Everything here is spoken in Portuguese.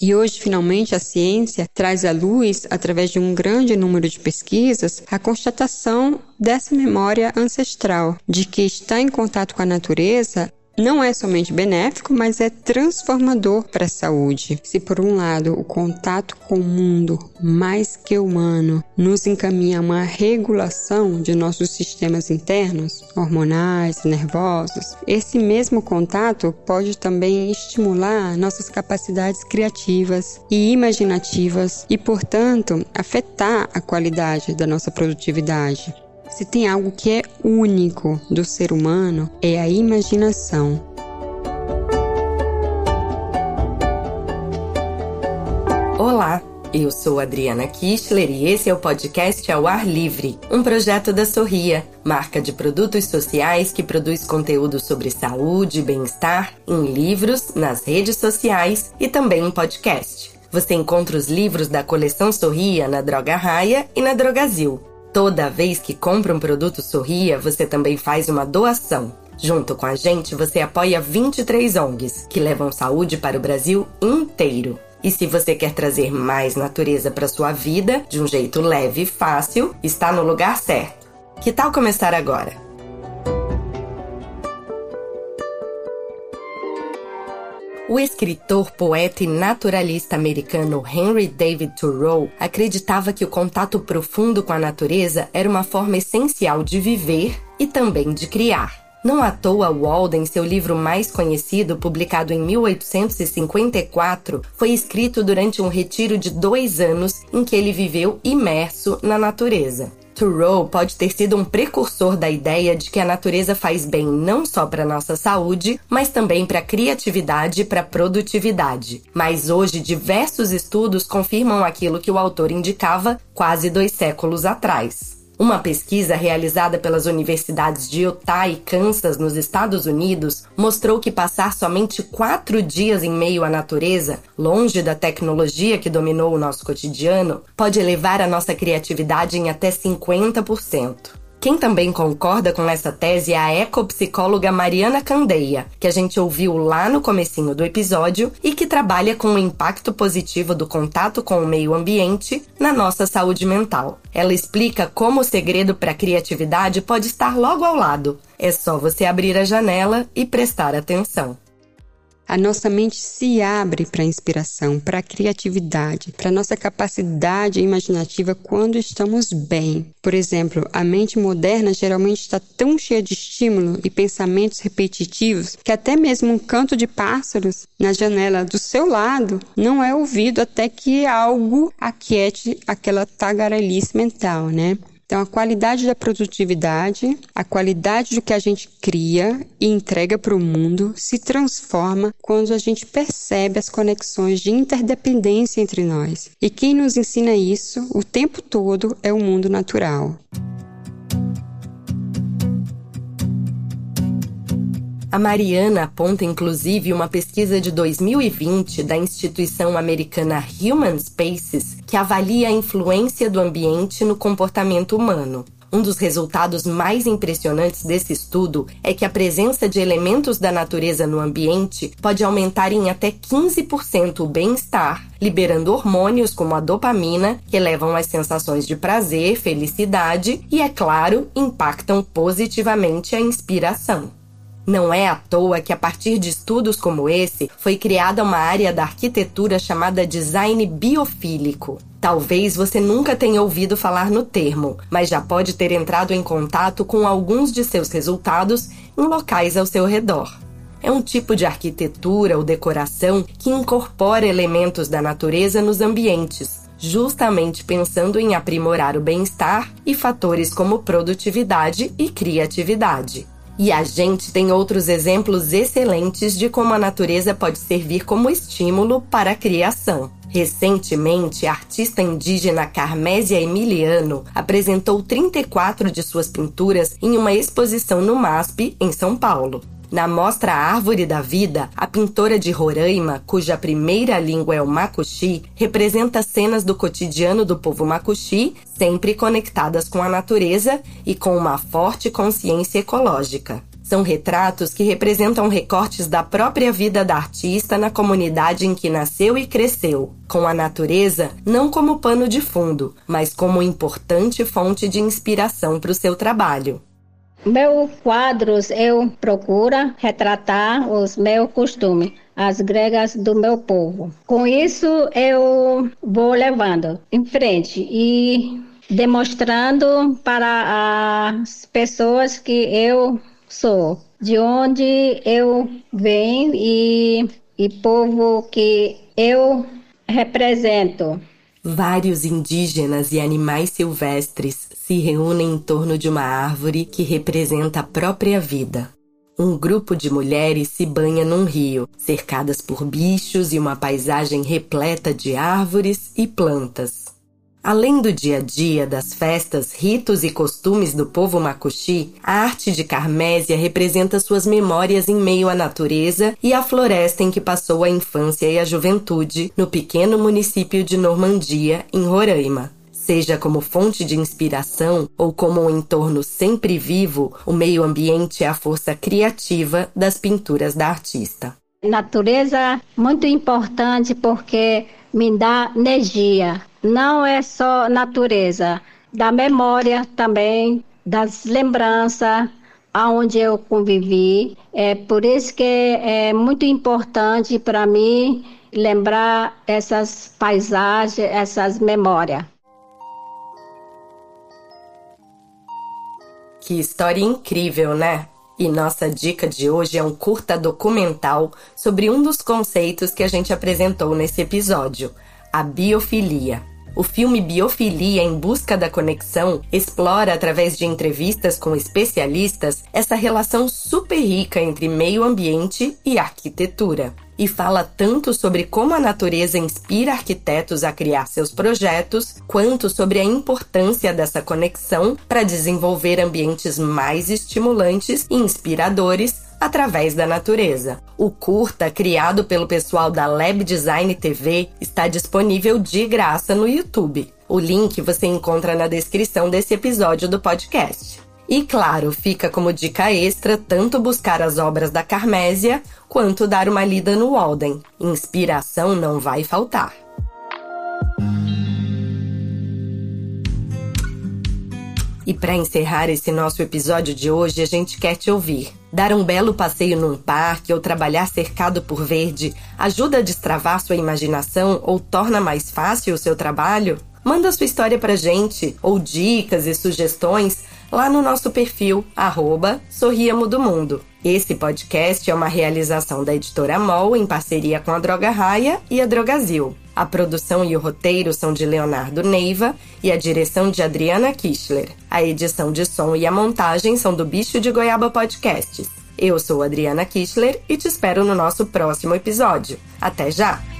E hoje, finalmente, a ciência traz à luz, através de um grande número de pesquisas, a constatação dessa memória ancestral, de que estar em contato com a natureza não é somente benéfico, mas é transformador para a saúde. Se por um lado o contato com o mundo mais que humano nos encaminha a uma regulação de nossos sistemas internos, hormonais, nervosos, esse mesmo contato pode também estimular nossas capacidades criativas e imaginativas e, portanto, afetar a qualidade da nossa produtividade. Se tem algo que é único do ser humano, é a imaginação. Olá, eu sou Adriana Kistler e esse é o podcast Ao Ar Livre, um projeto da Sorria, marca de produtos sociais que produz conteúdo sobre saúde e bem-estar em livros, nas redes sociais e também em podcast. Você encontra os livros da coleção Sorria na Droga Raia e na Drogazil. Toda vez que compra um produto Sorria, você também faz uma doação. Junto com a gente, você apoia 23 ONGs que levam saúde para o Brasil inteiro. E se você quer trazer mais natureza para sua vida de um jeito leve e fácil, está no lugar certo. Que tal começar agora? O escritor, poeta e naturalista americano Henry David Thoreau acreditava que o contato profundo com a natureza era uma forma essencial de viver e também de criar. Não à toa, Walden, seu livro mais conhecido, publicado em 1854, foi escrito durante um retiro de dois anos em que ele viveu imerso na natureza. Thoreau pode ter sido um precursor da ideia de que a natureza faz bem não só para nossa saúde, mas também para a criatividade e para a produtividade. Mas hoje diversos estudos confirmam aquilo que o autor indicava quase dois séculos atrás. Uma pesquisa realizada pelas universidades de Utah e Kansas, nos Estados Unidos, mostrou que passar somente quatro dias em meio à natureza, longe da tecnologia que dominou o nosso cotidiano, pode elevar a nossa criatividade em até 50%. Quem também concorda com essa tese é a ecopsicóloga Mariana Candeia, que a gente ouviu lá no comecinho do episódio e que trabalha com o impacto positivo do contato com o meio ambiente na nossa saúde mental. Ela explica como o segredo para a criatividade pode estar logo ao lado. É só você abrir a janela e prestar atenção a nossa mente se abre para a inspiração, para a criatividade, para a nossa capacidade imaginativa quando estamos bem. Por exemplo, a mente moderna geralmente está tão cheia de estímulo e pensamentos repetitivos que até mesmo um canto de pássaros na janela do seu lado não é ouvido até que algo aquiete aquela tagarelice mental, né? Então, a qualidade da produtividade, a qualidade do que a gente cria e entrega para o mundo se transforma quando a gente percebe as conexões de interdependência entre nós. E quem nos ensina isso o tempo todo é o mundo natural. A Mariana aponta inclusive uma pesquisa de 2020 da instituição americana Human Spaces que avalia a influência do ambiente no comportamento humano. Um dos resultados mais impressionantes desse estudo é que a presença de elementos da natureza no ambiente pode aumentar em até 15% o bem-estar, liberando hormônios como a dopamina, que levam às sensações de prazer, felicidade e, é claro, impactam positivamente a inspiração. Não é à toa que, a partir de estudos como esse, foi criada uma área da arquitetura chamada design biofílico. Talvez você nunca tenha ouvido falar no termo, mas já pode ter entrado em contato com alguns de seus resultados em locais ao seu redor. É um tipo de arquitetura ou decoração que incorpora elementos da natureza nos ambientes, justamente pensando em aprimorar o bem-estar e fatores como produtividade e criatividade. E a gente tem outros exemplos excelentes de como a natureza pode servir como estímulo para a criação. Recentemente, a artista indígena Carmésia Emiliano apresentou 34 de suas pinturas em uma exposição no MASP, em São Paulo. Na mostra Árvore da Vida, a pintora de Roraima, cuja primeira língua é o macuxi, representa cenas do cotidiano do povo macuxi, sempre conectadas com a natureza e com uma forte consciência ecológica. São retratos que representam recortes da própria vida da artista na comunidade em que nasceu e cresceu, com a natureza não como pano de fundo, mas como importante fonte de inspiração para o seu trabalho. Meus quadros eu procuro retratar os meus costumes, as gregas do meu povo. Com isso eu vou levando em frente e demonstrando para as pessoas que eu sou, de onde eu venho e, e povo que eu represento. Vários indígenas e animais silvestres se reúnem em torno de uma árvore que representa a própria vida. Um grupo de mulheres se banha num rio, cercadas por bichos e uma paisagem repleta de árvores e plantas. Além do dia a dia, das festas, ritos e costumes do povo macuxi, a arte de Carmésia representa suas memórias em meio à natureza e à floresta em que passou a infância e a juventude no pequeno município de Normandia, em Roraima. Seja como fonte de inspiração ou como um entorno sempre vivo, o meio ambiente é a força criativa das pinturas da artista. Natureza muito importante porque me dá energia, não é só natureza, da memória também, das lembranças, aonde eu convivi. É por isso que é muito importante para mim lembrar essas paisagens, essas memórias. Que história incrível, né? E nossa dica de hoje é um curta documental sobre um dos conceitos que a gente apresentou nesse episódio, a biofilia. O filme Biofilia em Busca da Conexão explora, através de entrevistas com especialistas, essa relação super rica entre meio ambiente e arquitetura. E fala tanto sobre como a natureza inspira arquitetos a criar seus projetos, quanto sobre a importância dessa conexão para desenvolver ambientes mais estimulantes e inspiradores através da natureza. O curta, criado pelo pessoal da Lab Design TV, está disponível de graça no YouTube. O link você encontra na descrição desse episódio do podcast. E claro, fica como dica extra tanto buscar as obras da Carmésia quanto dar uma lida no Walden. Inspiração não vai faltar. E para encerrar esse nosso episódio de hoje, a gente quer te ouvir. Dar um belo passeio num parque ou trabalhar cercado por verde ajuda a destravar sua imaginação ou torna mais fácil o seu trabalho? Manda sua história pra gente, ou dicas e sugestões lá no nosso perfil, arroba Sorriamo do Mundo. Esse podcast é uma realização da editora MOL em parceria com a Droga Raia e a Drogazil. A produção e o roteiro são de Leonardo Neiva e a direção de Adriana Kischler. A edição de som e a montagem são do Bicho de Goiaba Podcasts. Eu sou Adriana Kischler e te espero no nosso próximo episódio. Até já!